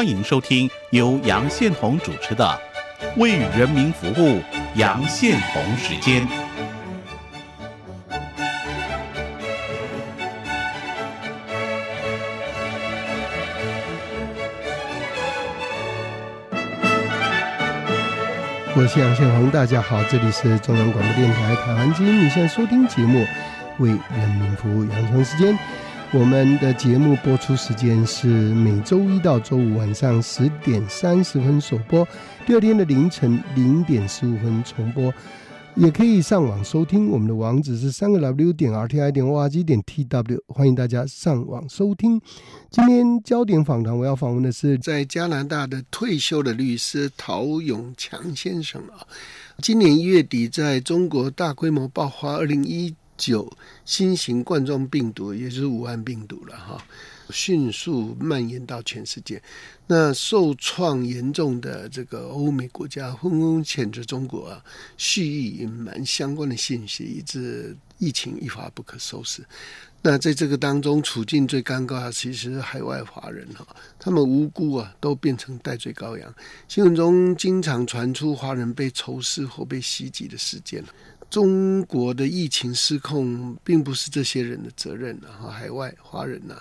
欢迎收听由杨宪宏主持的《为人民服务》杨宪宏时间。我是杨宪宏，大家好，这里是中央广播电台台湾之音，你现在收听节目《为人民服务》杨成时间。我们的节目播出时间是每周一到周五晚上十点三十分首播，第二天的凌晨零点十五分重播。也可以上网收听，我们的网址是三个 W 点 R T I 点 O R G 点 T W，欢迎大家上网收听。今天焦点访谈，我要访问的是在加拿大的退休的律师陶永强先生啊。今年一月底，在中国大规模爆发二零一。九新型冠状病毒，也就是武汉病毒了哈，迅速蔓延到全世界。那受创严重的这个欧美国家纷纷谴责中国啊，蓄意隐瞒相关的信息，以致疫情一发不可收拾。那在这个当中，处境最尴尬的其实海外华人哈，他们无辜啊，都变成戴罪羔羊。新闻中经常传出华人被仇视或被袭击的事件中国的疫情失控，并不是这些人的责任啊！海外华人呐，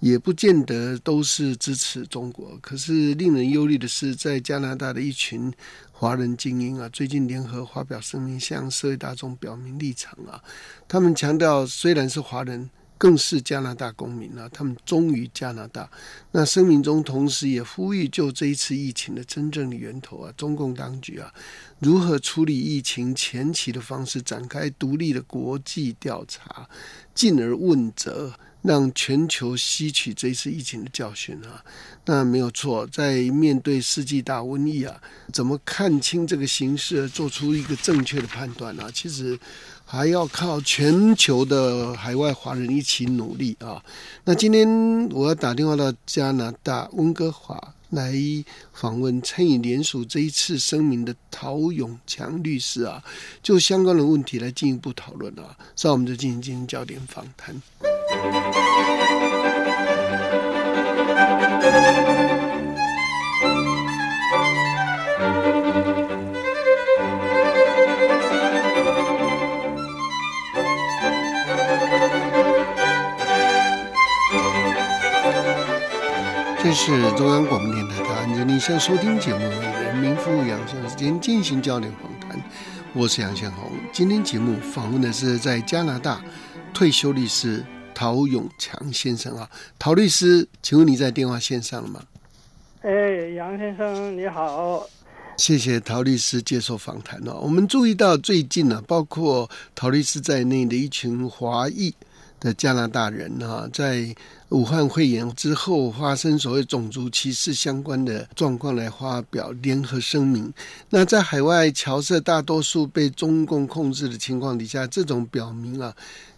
也不见得都是支持中国。可是令人忧虑的是，在加拿大的一群华人精英啊，最近联合发表声明，向社会大众表明立场啊。他们强调，虽然是华人。更是加拿大公民啊，他们忠于加拿大。那声明中同时也呼吁，就这一次疫情的真正的源头啊，中共当局啊，如何处理疫情前期的方式，展开独立的国际调查，进而问责，让全球吸取这一次疫情的教训啊。那没有错，在面对世纪大瘟疫啊，怎么看清这个形势，做出一个正确的判断啊？其实。还要靠全球的海外华人一起努力啊！那今天我要打电话到加拿大温哥华来访问参与联署这一次声明的陶永强律师啊，就相关的问题来进一步讨论啊。稍后我们就进行进行焦点访谈。这是中央广播电台台湾你现在收听节目《人民服务杨先生时间》进行交流访谈，我是杨宪宏。今天节目访问的是在加拿大退休律师陶永强先生啊，陶律师，请问你在电话线上了吗？哎，杨先生你好，谢谢陶律师接受访谈哦。我们注意到最近呢，包括陶律师在内的一群华裔。的加拿大人啊，在武汉肺炎之后发生所谓种族歧视相关的状况来发表联合声明。那在海外侨社大多数被中共控制的情况底下，这种表明啊，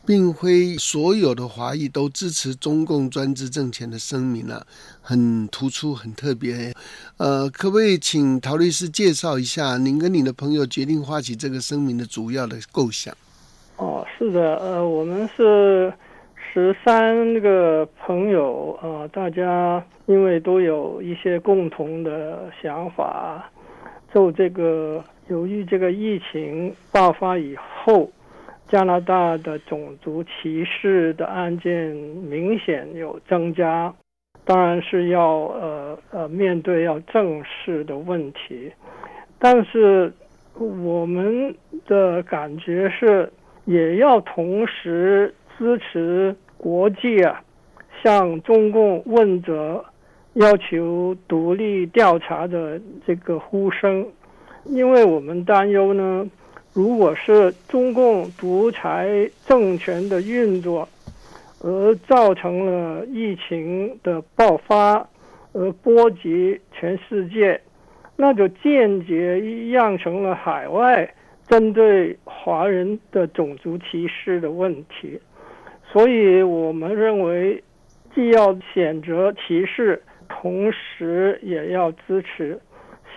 并非所有的华裔都支持中共专制政权的声明啊，很突出、很特别。呃，可不可以请陶律师介绍一下，您跟你的朋友决定发起这个声明的主要的构想？是的，呃，我们是十三个朋友，呃，大家因为都有一些共同的想法，就这个由于这个疫情爆发以后，加拿大的种族歧视的案件明显有增加，当然是要呃呃面对要正视的问题，但是我们的感觉是。也要同时支持国际啊，向中共问责，要求独立调查的这个呼声，因为我们担忧呢，如果是中共独裁政权的运作，而造成了疫情的爆发，而波及全世界，那就间接酿成了海外。针对华人的种族歧视的问题，所以我们认为，既要谴责歧视，同时也要支持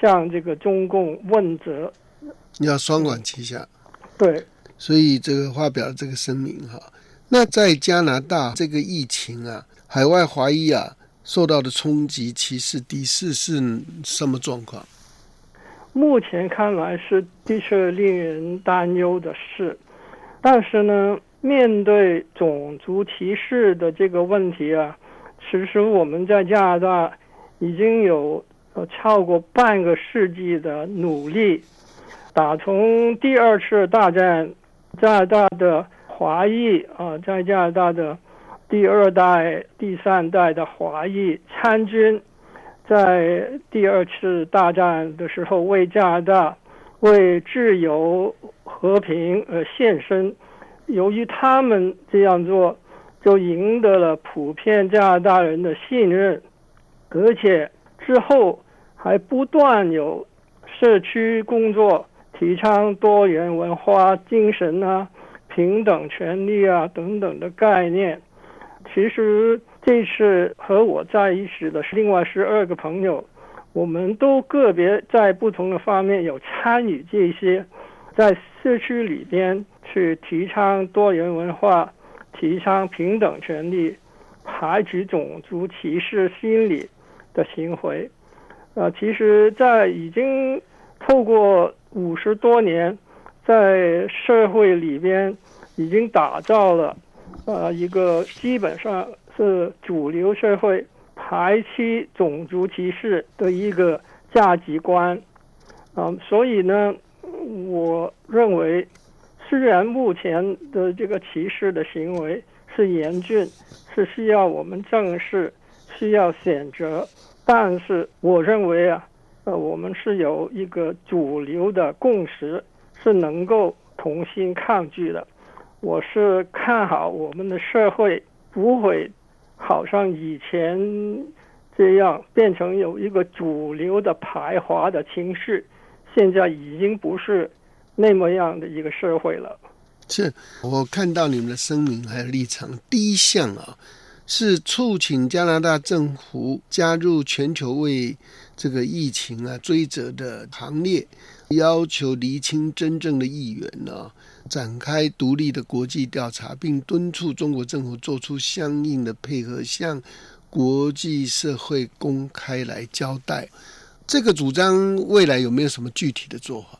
向这个中共问责，要双管齐下。对，所以这个发表这个声明哈。那在加拿大这个疫情啊，海外华裔啊。受到的冲击、歧视、敌视是什么状况？目前看来是的确令人担忧的事，但是呢，面对种族歧视的这个问题啊，其实我们在加拿大已经有呃超过半个世纪的努力，打从第二次大战，加拿大的华裔啊，在加拿大的第二代、第三代的华裔参军。在第二次大战的时候，为加拿大、为自由和平而献身。由于他们这样做，就赢得了普遍加拿大人的信任，而且之后还不断有社区工作，提倡多元文化精神啊、平等权利啊等等的概念。其实。这次和我在一起的是另外十二个朋友，我们都个别在不同的方面有参与这些，在社区里边去提倡多元文化、提倡平等权利、排除种族歧视心理的行为。呃，其实，在已经透过五十多年，在社会里边已经打造了呃一个基本上。是主流社会排斥种族歧视的一个价值观，啊，所以呢，我认为，虽然目前的这个歧视的行为是严峻，是需要我们正视、需要选择，但是我认为啊，呃，我们是有一个主流的共识，是能够同心抗拒的。我是看好我们的社会不会。好像以前这样变成有一个主流的排华的情绪，现在已经不是那么样的一个社会了。是我看到你们的声明还有立场，第一项啊是促请加拿大政府加入全球为这个疫情啊追责的行列，要求厘清真正的议员呢。展开独立的国际调查，并敦促中国政府做出相应的配合，向国际社会公开来交代。这个主张未来有没有什么具体的做法？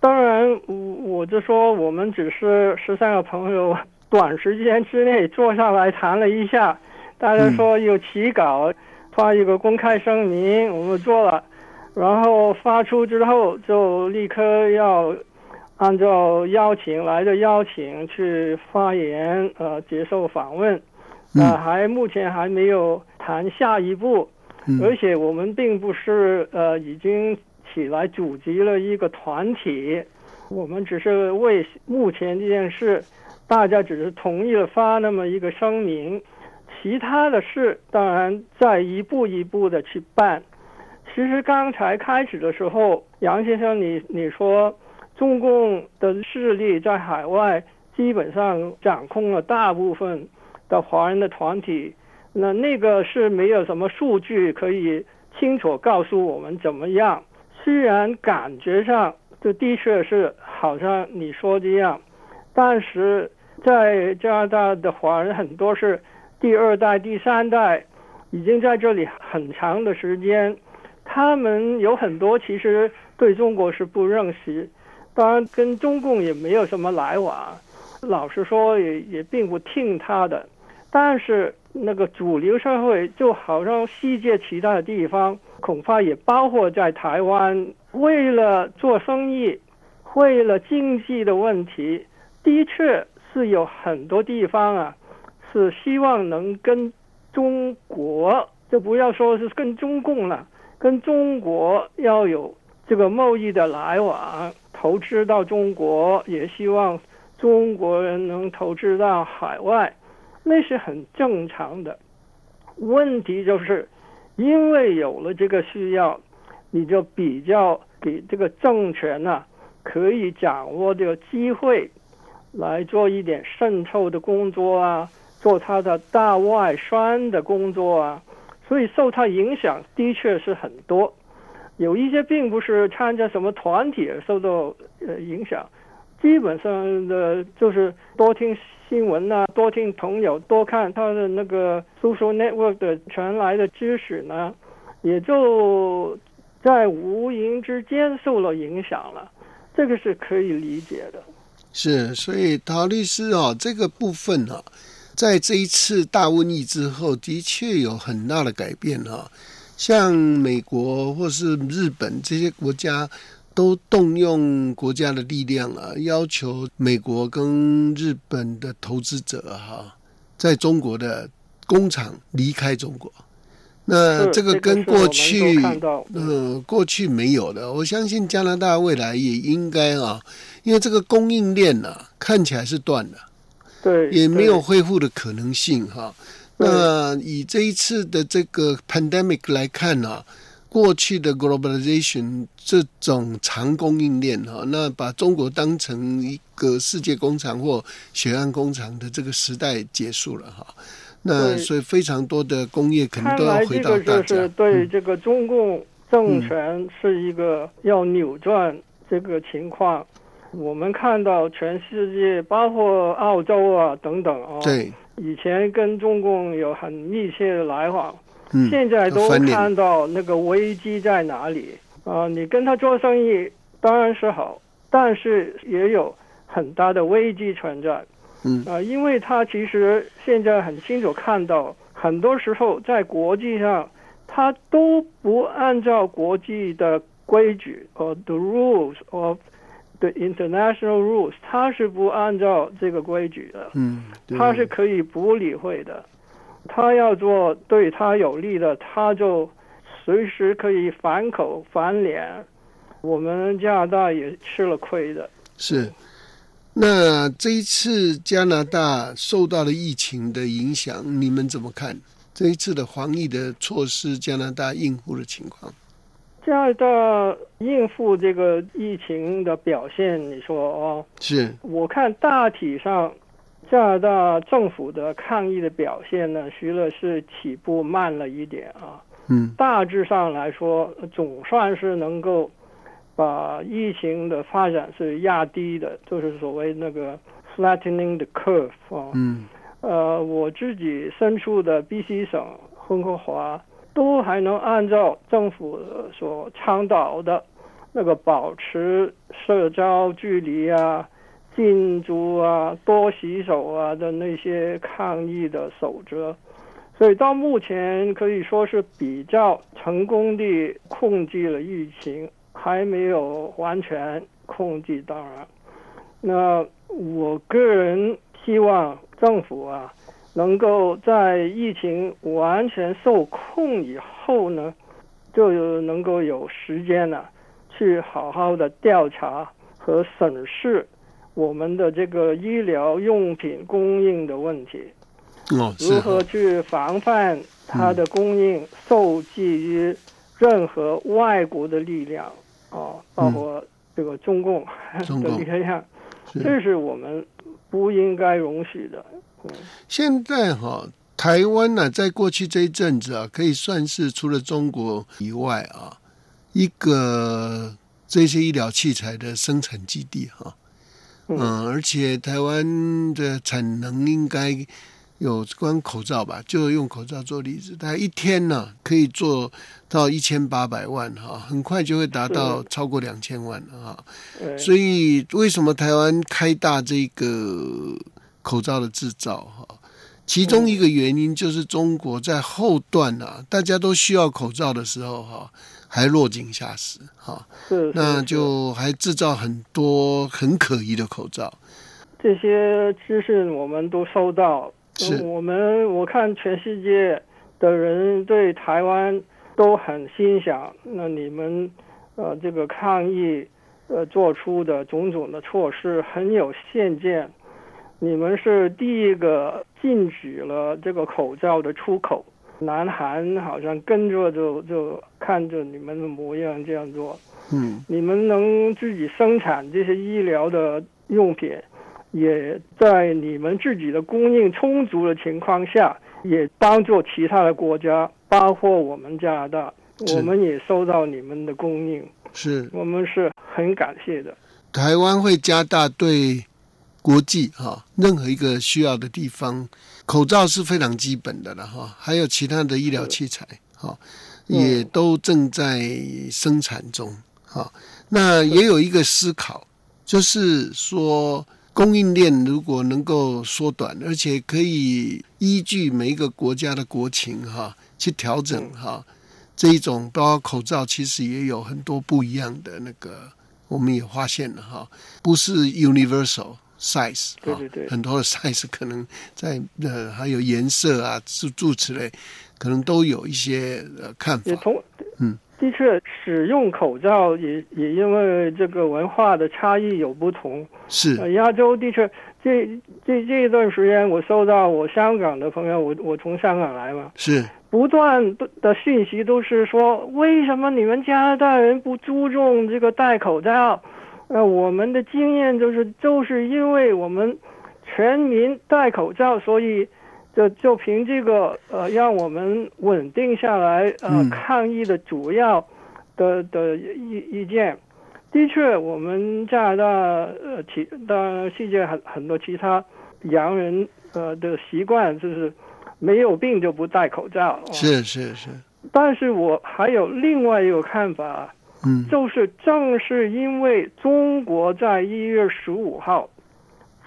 当然，我我就说，我们只是十三个朋友，短时间之内坐下来谈了一下，大家说有起稿，发一个公开声明，我们做了，然后发出之后就立刻要。按照邀请来的邀请去发言，呃，接受访问，呃，还目前还没有谈下一步，而且我们并不是呃已经起来组织了一个团体，我们只是为目前这件事，大家只是同意了发那么一个声明，其他的事当然在一步一步的去办。其实刚才开始的时候，杨先生，你你说。中共的势力在海外基本上掌控了大部分的华人的团体，那那个是没有什么数据可以清楚告诉我们怎么样。虽然感觉上这的确是好像你说这样，但是在加拿大的华人很多是第二代、第三代，已经在这里很长的时间，他们有很多其实对中国是不认识。当然，跟中共也没有什么来往，老实说，也也并不听他的。但是那个主流社会，就好像世界其他的地方，恐怕也包括在台湾，为了做生意，为了经济的问题，的确是有很多地方啊，是希望能跟中国，就不要说是跟中共了，跟中国要有这个贸易的来往。投资到中国，也希望中国人能投资到海外，那是很正常的。问题就是，因为有了这个需要，你就比较给这个政权呢，可以掌握这个机会，来做一点渗透的工作啊，做他的大外宣的工作啊，所以受他影响的确是很多。有一些并不是参加什么团体受到呃影响，基本上的就是多听新闻啊，多听朋友，多看他的那个 social network 的传来的知识呢，也就在无形之间受了影响了。这个是可以理解的。是，所以陶律师啊，这个部分啊，在这一次大瘟疫之后，的确有很大的改变啊。像美国或是日本这些国家，都动用国家的力量啊，要求美国跟日本的投资者哈，在中国的工厂离开中国。那这个跟过去，嗯，过去没有的。我相信加拿大未来也应该啊，因为这个供应链啊，看起来是断了，对，也没有恢复的可能性哈。那以这一次的这个 pandemic 来看呢，过去的 globalization 这种长供应链哈，那把中国当成一个世界工厂或血汗工厂的这个时代结束了哈。那所以非常多的工业可能都要回到大家。看来这个就是对这个中共政权是一个要扭转这个情况。我们看到全世界，包括澳洲啊等等啊。对。以前跟中共有很密切的来往，现在都看到那个危机在哪里啊？你跟他做生意当然是好，但是也有很大的危机存在。嗯啊，因为他其实现在很清楚看到，很多时候在国际上，他都不按照国际的规矩和 the rules of。对 international rules，他是不按照这个规矩的，嗯，他是可以不理会的，他要做对他有利的，他就随时可以反口反脸，我们加拿大也吃了亏的。是，那这一次加拿大受到了疫情的影响，你们怎么看这一次的防疫的措施？加拿大应付的情况？加拿大应付这个疫情的表现，你说哦，是。我看大体上加拿大政府的抗疫的表现呢，徐乐是起步慢了一点啊，嗯，大致上来说，总算是能够把疫情的发展是压低的，就是所谓那个 flattening the curve 啊，嗯，呃，我自己身处的 B.C 省温哥华。都还能按照政府所倡导的那个保持社交距离啊、禁足啊、多洗手啊的那些抗疫的守则，所以到目前可以说是比较成功地控制了疫情，还没有完全控制。当然，那我个人希望政府啊。能够在疫情完全受控以后呢，就能够有时间呢，去好好的调查和审视我们的这个医疗用品供应的问题。哦，如何去防范它的供应受制于任何外国的力量啊，包括这个中共的力量，这是我们不应该容许的。现在哈，台湾呢，在过去这一阵子啊，可以算是除了中国以外啊，一个这些医疗器材的生产基地哈。嗯，而且台湾的产能应该有关口罩吧，就用口罩做例子，它一天呢可以做到一千八百万哈，很快就会达到超过两千万了哈。所以为什么台湾开大这个？口罩的制造哈，其中一个原因就是中国在后段啊，大家都需要口罩的时候哈，还落井下石哈，是，那就还制造很多很可疑的口罩。这些资讯我们都收到，是我们我看全世界的人对台湾都很欣赏。那你们呃，这个抗疫呃做出的种种的措施很有先见。你们是第一个禁止了这个口罩的出口，南韩好像跟着就就看着你们的模样这样做。嗯，你们能自己生产这些医疗的用品，也在你们自己的供应充足的情况下，也帮助其他的国家，包括我们加拿大，我们也收到你们的供应，是我们是很感谢的。台湾会加大对国际哈任何一个需要的地方，口罩是非常基本的了哈，还有其他的医疗器材哈，也都正在生产中哈。那也有一个思考，就是说供应链如果能够缩短，而且可以依据每一个国家的国情哈去调整哈。这一种包括口罩，其实也有很多不一样的那个，我们也发现了哈，不是 universal size，对对对，很多的 size 可能在呃还有颜色啊、诸诸此类，可能都有一些呃看法。也同嗯，的确，使用口罩也也因为这个文化的差异有不同。是，亚洲的确，这这这一段时间，我收到我香港的朋友，我我从香港来嘛，是。不断的讯息都是说，为什么你们加拿大人不注重这个戴口罩？呃，我们的经验就是，就是因为我们全民戴口罩，所以就就凭这个呃，让我们稳定下来呃，抗疫的主要的的意意见。的确，我们加拿大呃其当然世界很很多其他洋人呃的习惯就是。没有病就不戴口罩，是是是。但是我还有另外一个看法，嗯，就是正是因为中国在一月十五号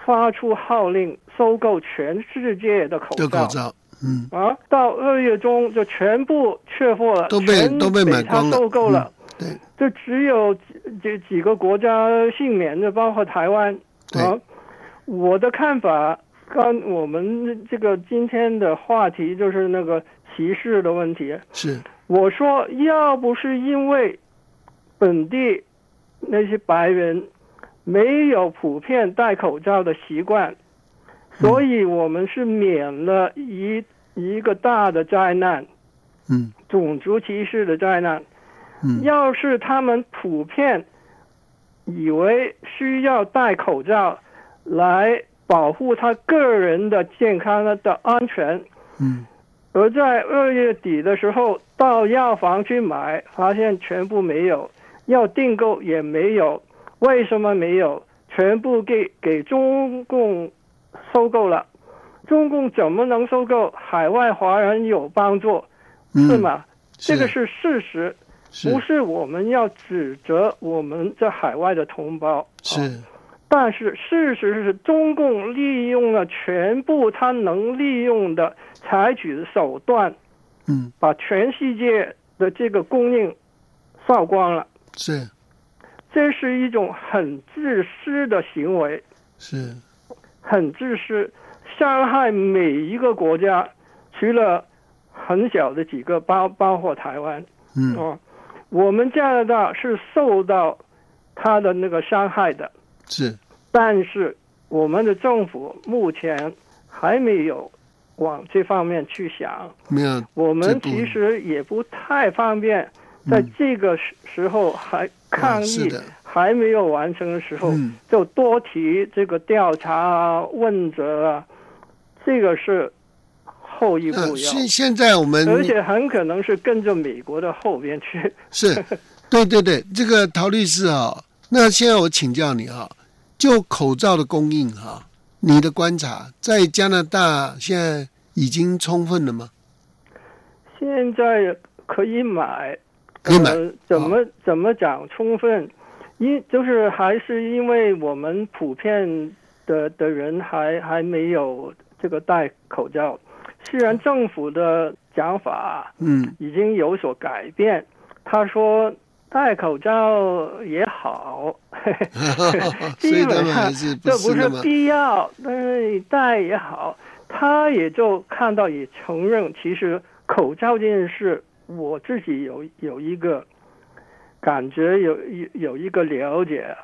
发出号令收购全世界的口罩，口罩，嗯。啊，到二月中就全部缺货了，都被都被买光了，收购了，对，就只有这几个国家幸免的，包括台湾，啊，我的看法。刚我们这个今天的话题就是那个歧视的问题。是，我说要不是因为本地那些白人没有普遍戴口罩的习惯，所以我们是免了一一个大的灾难。嗯，种族歧视的灾难。嗯，要是他们普遍以为需要戴口罩来。保护他个人的健康的安全，嗯，而在二月底的时候到药房去买，发现全部没有，要订购也没有，为什么没有？全部给给中共收购了，中共怎么能收购？海外华人有帮助，是吗？这个是事实，不是我们要指责我们在海外的同胞，是。但是事实是，中共利用了全部他能利用的采取的手段，嗯，把全世界的这个供应扫光了。是，这是一种很自私的行为，是，很自私，伤害每一个国家，除了很小的几个，包包括台湾，嗯，哦，我们加拿大是受到他的那个伤害的。是，但是我们的政府目前还没有往这方面去想。没有，我们其实也不太方便，在这个时时候还抗议还没有完成的时候，就多提这个调查啊、问责啊，这个是后一步要。现现在我们，而且很可能是跟着美国的后边去。是，对对对，这个陶律师啊。那现在我请教你哈，就口罩的供应哈，你的观察在加拿大现在已经充分了吗？现在可以买，可以买。怎么怎么讲充分？因就是还是因为我们普遍的的人还还没有这个戴口罩。虽然政府的讲法嗯已经有所改变，他说。戴口罩也好，基本上这不是必要。但是你戴也好，他也就看到也承认，其实口罩这件事，我自己有有一个感觉，有有有一个了解，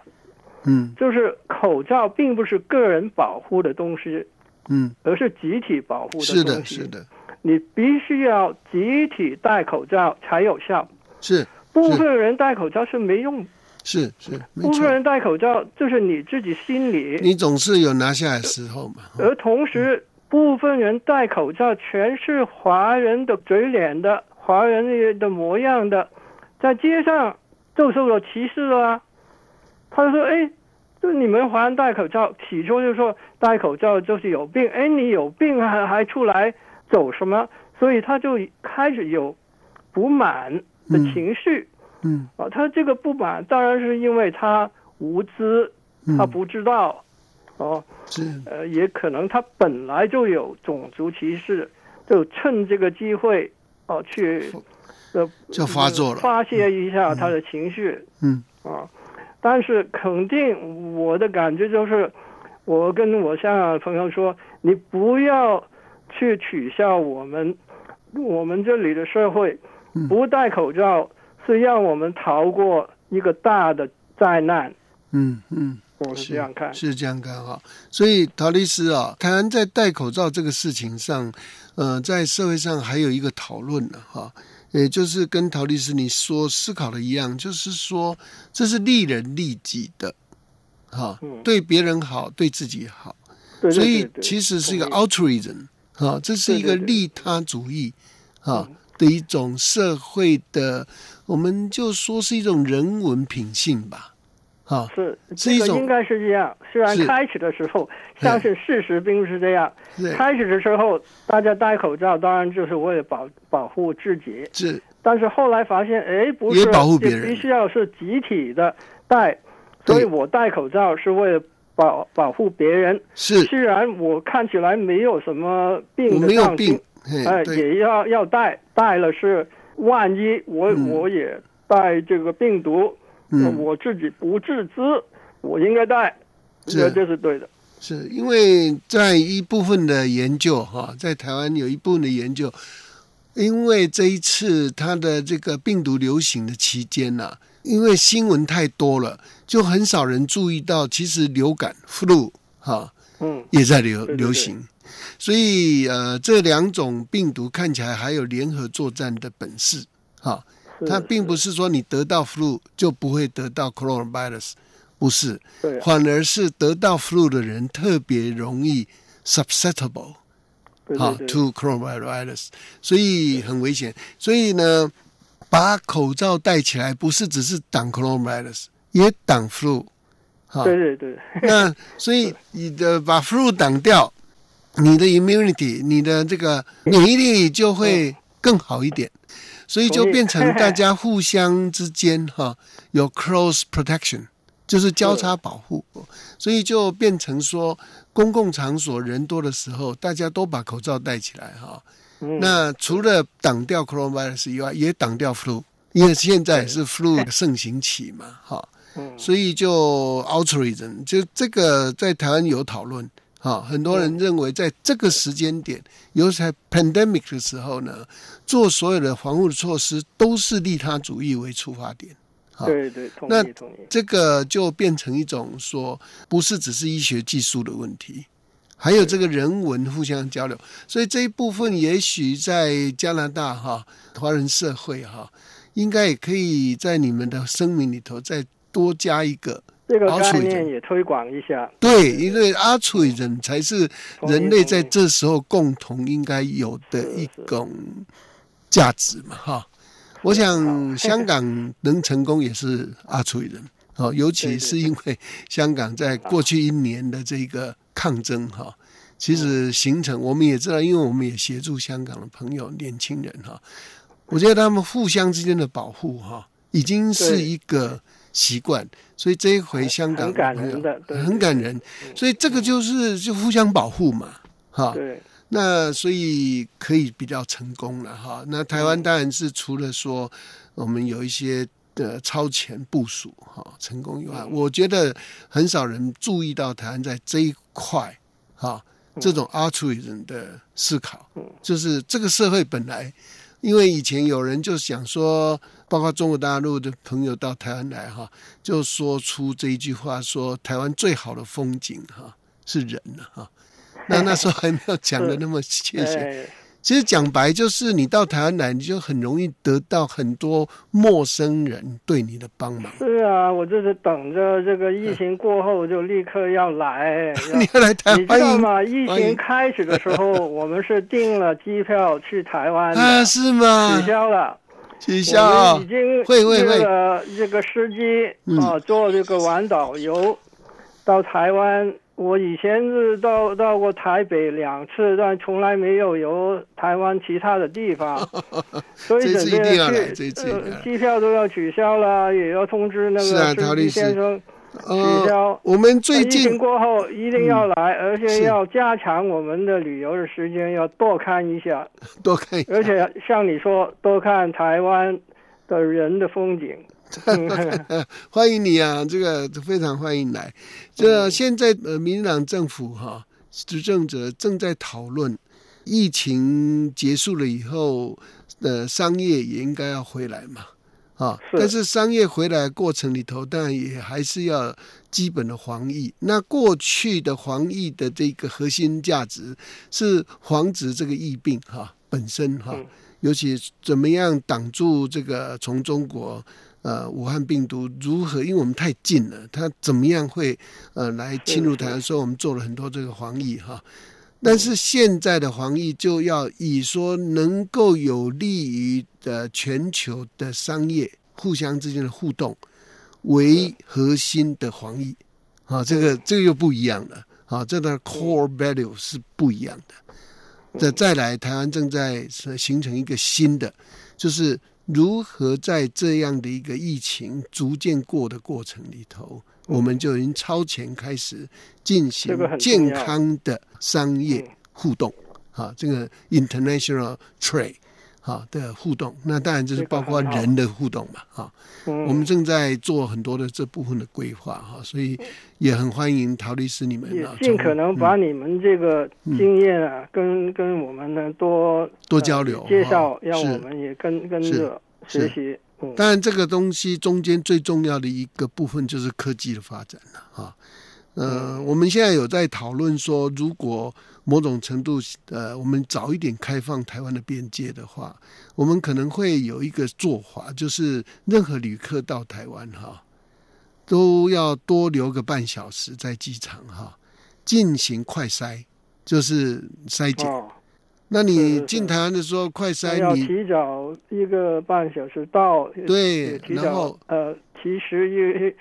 嗯，就是口罩并不是个人保护的东西，嗯，而是集体保护的东西。是的，是的，你必须要集体戴口罩才有效。是。部分人戴口罩是没用，是是，部分人戴口罩就是你自己心里，你总是有拿下来时候嘛。而同时，部分人戴口罩全是华人的嘴脸的，华人的模样的，在街上就受了歧视了。他说：“哎，就你们华人戴口罩，起初就说戴口罩就是有病，哎，你有病还还出来走什么？所以他就开始有不满的情绪。嗯啊，他这个不满当然是因为他无知，他不知道，哦，呃，也可能他本来就有种族歧视，就趁这个机会哦去呃就发作了发泄一下他的情绪嗯啊。但是肯定我的感觉就是，我跟我香港的朋友说，你不要去取笑我们，我们这里的社会嗯不戴口罩是让我们逃过一个大的灾难，嗯嗯。我是这样看。是这样看哈。所以陶律师啊，台湾在戴口罩这个事情上，呃，在社会上还有一个讨论呢哈，也就是跟陶律师你说思考的一样，就是说这是利人利己的，哈，嗯。对别人好，对自己好，对对。所以其实是一个 altruism 哈，这是一个利他主义哈嗯。的一种社会的，我们就说是一种人文品性吧，哈，是是一种这个应该是这样。虽然开始的时候，相信事实并不是这样。开始的时候，大家戴口罩，当然就是为了保保护自己。是但是后来发现，哎，不是，也保护别人必须要是集体的戴，所以我戴口罩是为了保保护别人。是，虽然我看起来没有什么病的状病哎，对，也要要戴，戴了是万一我、嗯我也带这个病毒，嗯我自己不自知，我应该戴，是这这是对的。是因为在一部分的研究哈，在台湾有一部分的研究，因为这一次它的这个病毒流行的期间呐、因为新闻太多了，就很少人注意到，其实流感 flu 哈嗯，也在流流行，所以呃这两种病毒看起来还有联合作战的本事哈。是它并不是说你得到 flu 就不会得到 coronavirus，不是，对啊。反而是得到 flu 的人特别容易 susceptible 哈对对对，to coronavirus，所以很危险。所以呢，把口罩戴起来不是只是挡 coronavirus，也挡 flu 哈。对对对，那所以你的 把 flu 挡掉，你的 immunity，你的这个免疫力就会更好一点，所以就变成 大家互相之间哈有 close protection，就是交叉保护，所以就变成说公共场所人多的时候，大家都把口罩戴起来哈。嗯。那除了挡掉 coronavirus 以外，也挡掉 flu，因为现在是 flu 的盛行期嘛，哈。嗯。所以就 altruism，就这个在台湾有讨论啊，很多人认为在这个时间点，尤其在 pandemic 的时候呢，做所有的防护措施都是利他主义为出发点。好对对，同那意同意。这个就变成一种说，不是只是医学技术的问题，还有这个人文互相交流。所以这一部分，也许在加拿大哈华人社会哈，应该也可以在你们的声明里头再多加一个。这个概念也推广一下。对，因为阿楚人才是人类在这时候共同应该有的一种价值嘛，哈。我想 香港能成功也是阿楚人哦，尤其是因为香港在过去一年的这个抗争哈，其实形成我们也知道，因为我们也协助香港的朋友年轻人哈，我觉得他们互相之间的保护哈，已经是一个习惯，所以这一回香港很感人的对很感人，所以这个就是就互相保护嘛，哈。对，那所以可以比较成功了哈。那台湾当然是除了说我们有一些的超前部署哈成功以外，我觉得很少人注意到台湾在这一块哈这种 altruism 的思考，就是这个社会本来。因为以前有人就想说，包括中国大陆的朋友到台湾来哈，就说出这一句话，说台湾最好的风景哈是人了哈。那那时候还没有讲的那么 切切。哎，其实讲白就是，你到台湾来，你就很容易得到很多陌生人对你的帮忙。是啊，我就是等着这个疫情过后就立刻要来。要你要来台你知道吗？疫情开始的时候，我们是订了机票去台湾的，啊？是吗取？消了。取消我啊们已！经会会会这个司机嗯啊，做这个晚导游，到台湾，我以前是到到过台北两次，但从来没有游台湾其他的地方，所以这次机票都要取消了，也要通知那是啊个司机陶律师先生取呃，消。我们最疫情近过后一定要来，而且要加强我们的旅游的时间，要多看一下，多看一下。而且像你说，多看台湾的人的风景。嗯 欢迎你啊，这个非常欢迎来。这现在呃，民进党政府哈、执政者正在讨论疫情结束了以后，呃，商业也应该要回来嘛，啊，是但是商业回来过程里头，当然也还是要基本的防疫。那过去的防疫的这个核心价值是防止这个疫病哈、本身哈、嗯尤其怎么样挡住这个从中国呃武汉病毒如何？因为我们太近了，它怎么样会呃来侵入台湾？所以我们做了很多这个防疫哈。但是现在的防疫就要以说能够有利于的全球的商业互相之间的互动为核心的防疫，啊，这个这个又不一样了，啊，这个 core value 是不一样的。再再来，台湾正在形成一个新的，就是如何在这样的一个疫情逐渐过的过程里头，我们就已经超前开始进行健康的商业嗯互动，啊，这个 international trade 啊的互动，那当然就是包括人的互动嘛，啊，嗯。我们正在做很多的这部分的规划哈，所以也很欢迎陶律师你们也啊，尽可能把嗯你们这个经验啊，跟跟我们呢多多呃交流介绍让我们也跟跟是着是学习。嗯，当然，这个东西中间最重要的一个部分就是科技的发展了啊。呃，我们现在有在讨论说，如果某种程度呃，我们早一点开放台湾的边界的话，我们可能会有一个做法，就是任何旅客到台湾哈，都要多留个半小时在机场哈，进行快筛，就是筛检。哦，那你进台湾的时候快筛，你要提早一个半小时到，对也提早然后呃提十一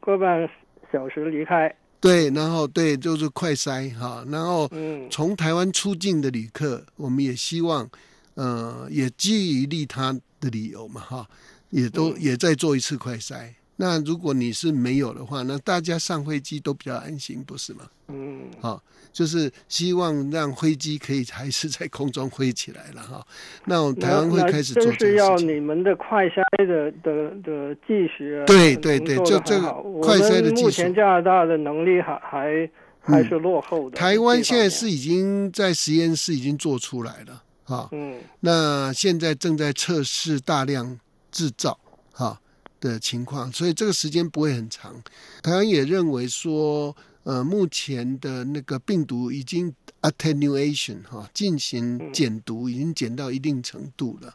个半小时离开。对，然后对，就是快筛哈，然后嗯，从台湾出境的旅客，我们也希望，呃，也基于利他的理由嘛哈，也都、嗯也再做一次快筛。那如果你是没有的话，那大家上飞机都比较安心，不是吗？嗯，好，就是希望让飞机可以还是在空中飞起来了哈。那我们台湾会那开始做真是要这个事情。你们的快筛的的的技术啊，对能对对做就这个快筛的技术目前加拿大的能力还还还是落后的。台湾现在是已经在实验室已经做出来了啊。嗯那现在正在测试大量制造哈的情况，所以这个时间不会很长。台湾也认为说，呃，目前的那个病毒已经 attenuation 哈进行减毒，已经减到一定程度了。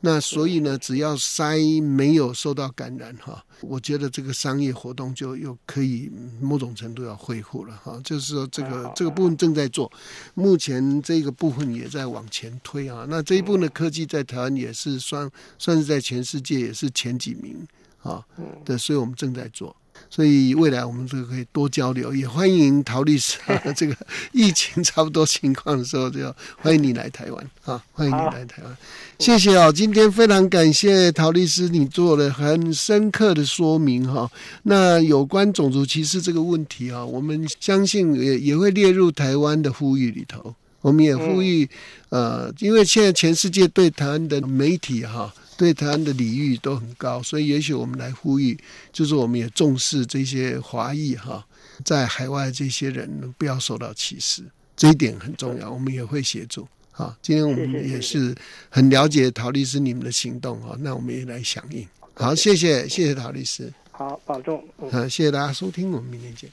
那所以呢，只要筛没有受到感染哈，我觉得这个商业活动就又可以某种程度要恢复了哈。就是说，这个这个部分正在做，目前这个部分也在往前推啊。那这一部分的科技在台湾也是算算是在全世界也是前几名啊对，所以我们正在做。所以未来我们这个可以多交流，也欢迎陶律师、啊、这个疫情差不多情况的时候，就要欢迎你来台湾啊，欢迎你来台湾。谢谢啊、今天非常感谢陶律师，你做了很深刻的说明哈、那有关种族歧视这个问题啊，我们相信也也会列入台湾的呼吁里头。我们也呼吁，呃，因为现在全世界对台湾的媒体哈、对台湾的礼遇都很高，所以也许我们来呼吁，就是我们也重视这些华裔哈、在海外这些人不要受到歧视，这一点很重要，我们也会协助。好，今天我们也是很了解陶律师你们的行动哈，那我们也来响应。好，谢谢谢谢陶律师，好，保重。嗯。啊，谢谢大家收听，我们明天见。